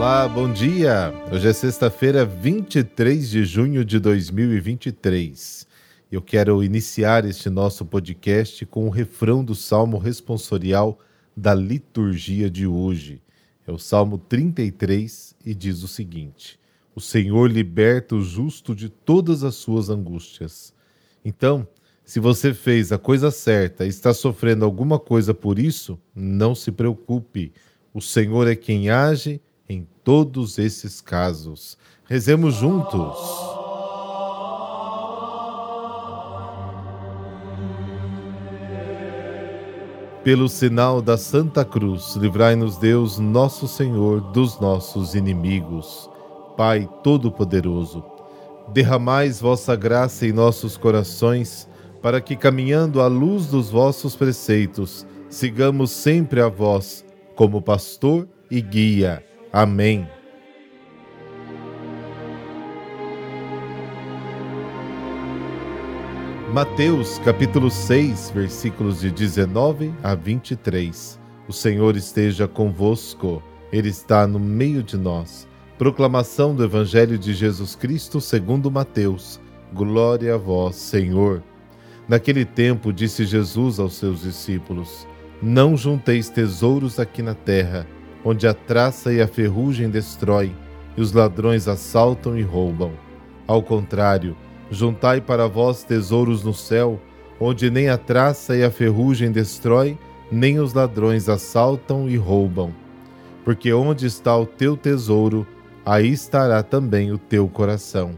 Olá, bom dia! Hoje é sexta-feira, 23 de junho de 2023. Eu quero iniciar este nosso podcast com o refrão do Salmo responsorial da liturgia de hoje. É o Salmo 33 e diz o seguinte: O Senhor liberta o justo de todas as suas angústias. Então, se você fez a coisa certa e está sofrendo alguma coisa por isso, não se preocupe. O Senhor é quem age em todos esses casos. Rezemos juntos. Pelo sinal da Santa Cruz, livrai-nos Deus, nosso Senhor, dos nossos inimigos. Pai Todo-Poderoso, derramais vossa graça em nossos corações, para que, caminhando à luz dos vossos preceitos, sigamos sempre a vós, como pastor e guia Amém. Mateus capítulo 6, versículos de 19 a 23. O Senhor esteja convosco, Ele está no meio de nós. Proclamação do Evangelho de Jesus Cristo segundo Mateus. Glória a vós, Senhor. Naquele tempo disse Jesus aos seus discípulos: Não junteis tesouros aqui na terra, onde a traça e a ferrugem destrói, e os ladrões assaltam e roubam. Ao contrário, juntai para vós tesouros no céu, onde nem a traça e a ferrugem destrói, nem os ladrões assaltam e roubam. Porque onde está o teu tesouro, aí estará também o teu coração.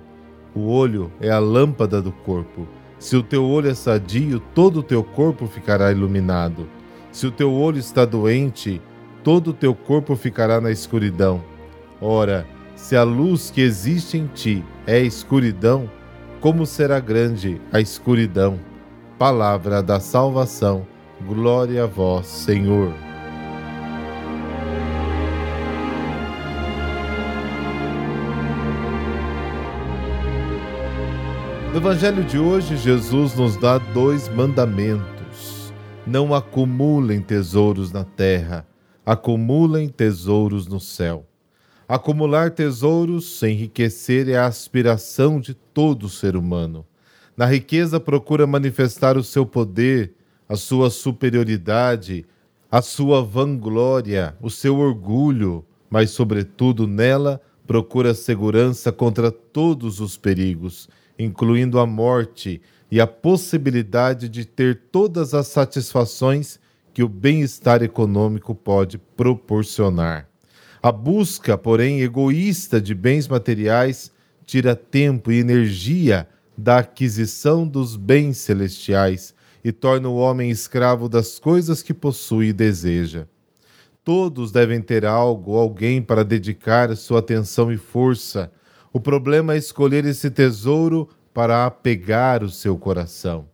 O olho é a lâmpada do corpo. Se o teu olho é sadio, todo o teu corpo ficará iluminado. Se o teu olho está doente, todo o teu corpo ficará na escuridão. Ora, se a luz que existe em ti é escuridão, como será grande a escuridão? Palavra da salvação, glória a vós, Senhor. No Evangelho de hoje, Jesus nos dá dois mandamentos. Não acumulem tesouros na terra acumulem tesouros no céu. Acumular tesouros, enriquecer é a aspiração de todo ser humano. Na riqueza, procura manifestar o seu poder, a sua superioridade, a sua vanglória, o seu orgulho, mas, sobretudo, nela procura segurança contra todos os perigos, incluindo a morte e a possibilidade de ter todas as satisfações que o bem-estar econômico pode proporcionar. A busca, porém, egoísta de bens materiais tira tempo e energia da aquisição dos bens celestiais e torna o homem escravo das coisas que possui e deseja. Todos devem ter algo, alguém para dedicar sua atenção e força. O problema é escolher esse tesouro para apegar o seu coração.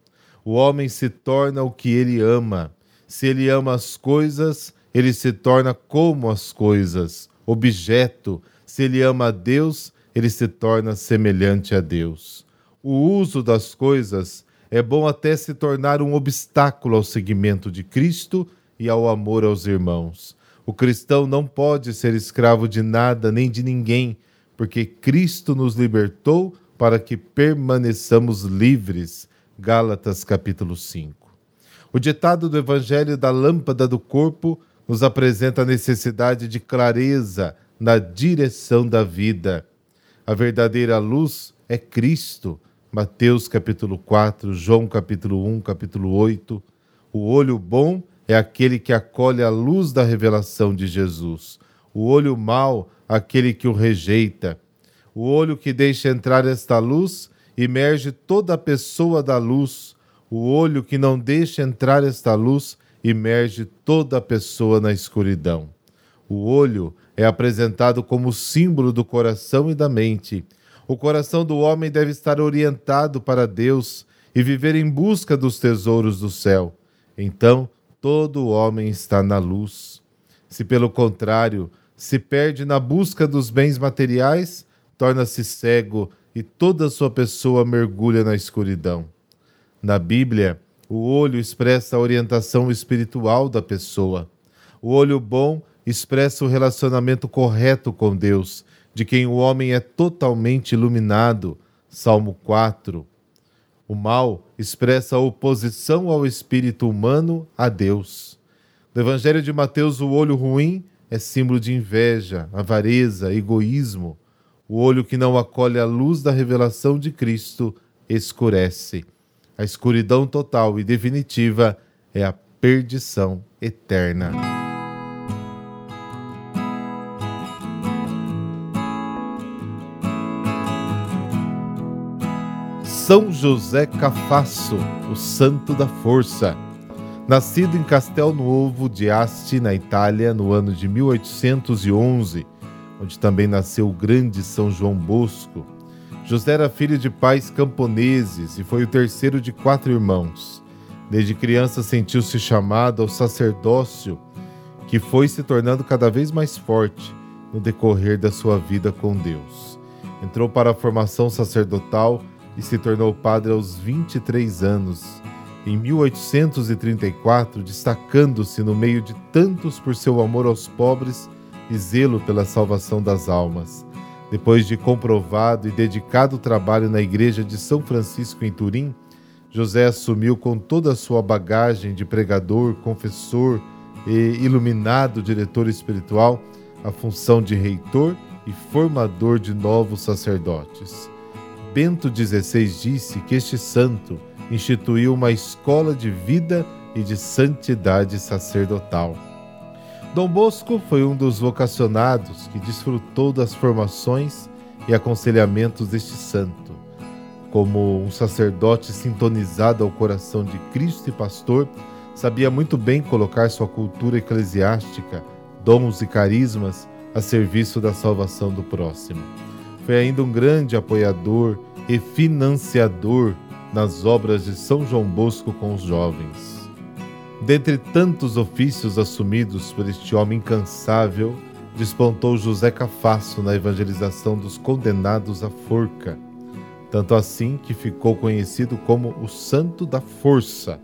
O homem se torna o que ele ama. Se ele ama as coisas, ele se torna como as coisas, objeto. Se ele ama a Deus, ele se torna semelhante a Deus. O uso das coisas é bom até se tornar um obstáculo ao seguimento de Cristo e ao amor aos irmãos. O cristão não pode ser escravo de nada nem de ninguém, porque Cristo nos libertou para que permaneçamos livres. Gálatas capítulo 5. O ditado do Evangelho da lâmpada do corpo nos apresenta a necessidade de clareza na direção da vida. A verdadeira luz é Cristo. Mateus capítulo 4, João capítulo 1, capítulo 8. O olho bom é aquele que acolhe a luz da revelação de Jesus. O olho mau, aquele que o rejeita. O olho que deixa entrar esta luz imerge toda a pessoa da luz o olho que não deixa entrar esta luz imerge toda a pessoa na escuridão. O olho é apresentado como símbolo do coração e da mente. O coração do homem deve estar orientado para Deus e viver em busca dos tesouros do céu. Então, todo homem está na luz. Se, pelo contrário, se perde na busca dos bens materiais, torna-se cego e toda sua pessoa mergulha na escuridão. Na Bíblia, o olho expressa a orientação espiritual da pessoa. O olho bom expressa o relacionamento correto com Deus, de quem o homem é totalmente iluminado. Salmo 4. O mal expressa a oposição ao espírito humano a Deus. No Evangelho de Mateus, o olho ruim é símbolo de inveja, avareza, egoísmo. O olho que não acolhe a luz da revelação de Cristo escurece. A escuridão total e definitiva é a perdição eterna. São José Cafasso, o santo da força. Nascido em Castel Nuovo de Asti, na Itália, no ano de 1811, onde também nasceu o grande São João Bosco, José era filho de pais camponeses e foi o terceiro de quatro irmãos. Desde criança sentiu-se chamado ao sacerdócio, que foi se tornando cada vez mais forte no decorrer da sua vida com Deus. Entrou para a formação sacerdotal e se tornou padre aos 23 anos. Em 1834, destacando-se no meio de tantos por seu amor aos pobres e zelo pela salvação das almas. Depois de comprovado e dedicado trabalho na igreja de São Francisco em Turim, José assumiu com toda a sua bagagem de pregador, confessor e iluminado diretor espiritual a função de reitor e formador de novos sacerdotes. Bento XVI disse que este santo instituiu uma escola de vida e de santidade sacerdotal. Dom Bosco foi um dos vocacionados que desfrutou das formações e aconselhamentos deste santo. Como um sacerdote sintonizado ao coração de Cristo e pastor, sabia muito bem colocar sua cultura eclesiástica, dons e carismas a serviço da salvação do próximo. Foi ainda um grande apoiador e financiador nas obras de São João Bosco com os jovens. Dentre tantos ofícios assumidos por este homem incansável, despontou José Cafasso na evangelização dos condenados à forca, tanto assim que ficou conhecido como o Santo da Força.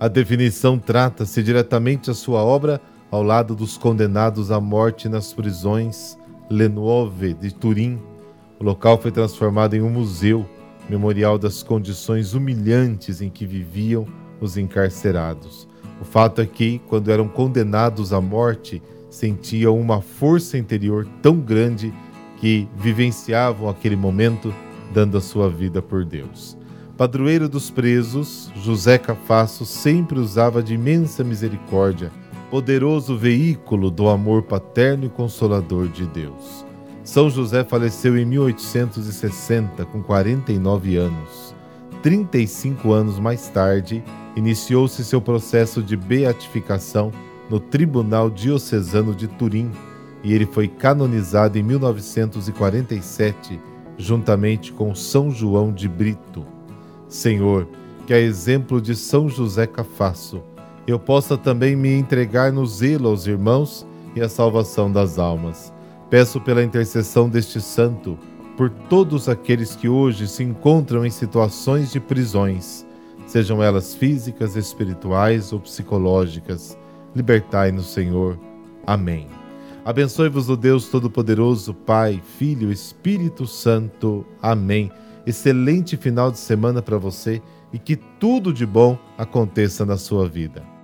A definição trata-se diretamente a sua obra ao lado dos condenados à morte nas prisões Lenuove de Turim. O local foi transformado em um museu, memorial das condições humilhantes em que viviam os encarcerados. O fato é que, quando eram condenados à morte, sentiam uma força interior tão grande que vivenciavam aquele momento dando a sua vida por Deus. Padroeiro dos presos, José Cafasso sempre usava de imensa misericórdia, poderoso veículo do amor paterno e consolador de Deus. São José faleceu em 1860, com 49 anos. 35 anos mais tarde, iniciou-se seu processo de beatificação no Tribunal Diocesano de Turim e ele foi canonizado em 1947, juntamente com São João de Brito. Senhor, que a exemplo de São José Cafasso, eu possa também me entregar no zelo aos irmãos e à salvação das almas. Peço pela intercessão deste santo, por todos aqueles que hoje se encontram em situações de prisões sejam elas físicas, espirituais ou psicológicas. Libertai-nos, Senhor. Amém. Abençoe-vos o Deus Todo-Poderoso, Pai, Filho, Espírito Santo. Amém. Excelente final de semana para você e que tudo de bom aconteça na sua vida.